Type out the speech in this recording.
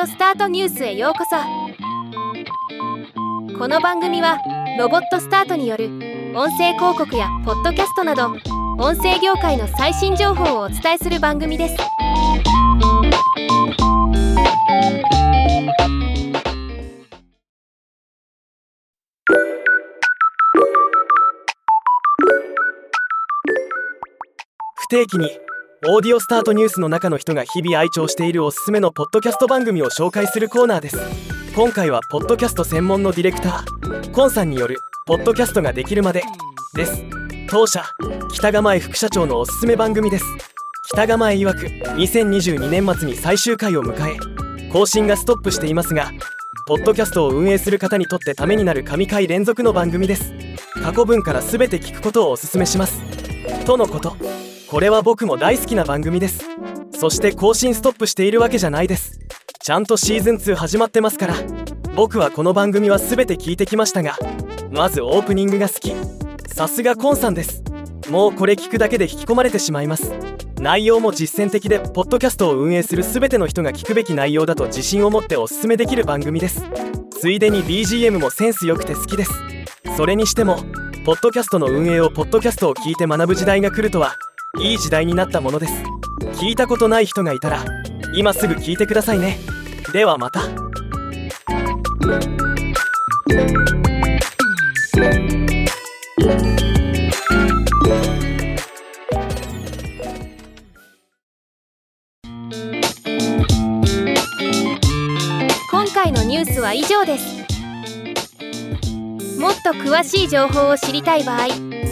オスタートニュースへようこそ。この番組はロボットスタートによる音声広告やポッドキャストなど音声業界の最新情報をお伝えする番組です。不定期にオーディオスタートニュースの中の人が日々愛聴しているおすすめのポッドキャスト番組を紹介するコーナーです。今回はポッドキャスト専門のディレクター。コンさんによるポッドキャストができるまでです。当社北構副社長のおすすめ番組です。北構曰く2022年末に最終回を迎え更新がストップしていますがポッドキャストを運営する方にとってためになる神回連続の番組です。過去分から全て聞くことをおすすめします。とのこと。これは僕も大好きな番組です。そして更新ストップしているわけじゃないです。ちゃんとシーズン2始まってますから。僕はこの番組は全て聞いてきましたがまずオープニングが好き。さすがコンさんです。もうこれ聞くだけで引き込まれてしまいます。内容も実践的でポッドキャストを運営する全ての人が聞くべき内容だと自信を持っておすすめできる番組です。ついでに BGM もセンス良くて好きです。それにしてもポッドキャストの運営をポッドキャストを聞いて学ぶ時代が来るとはいい時代になったものです。聞いたことない人がいたら今すぐ聞いてくださいね。ではまた。今回のニュースは以上です。もっと詳しい情報を知りたい場合「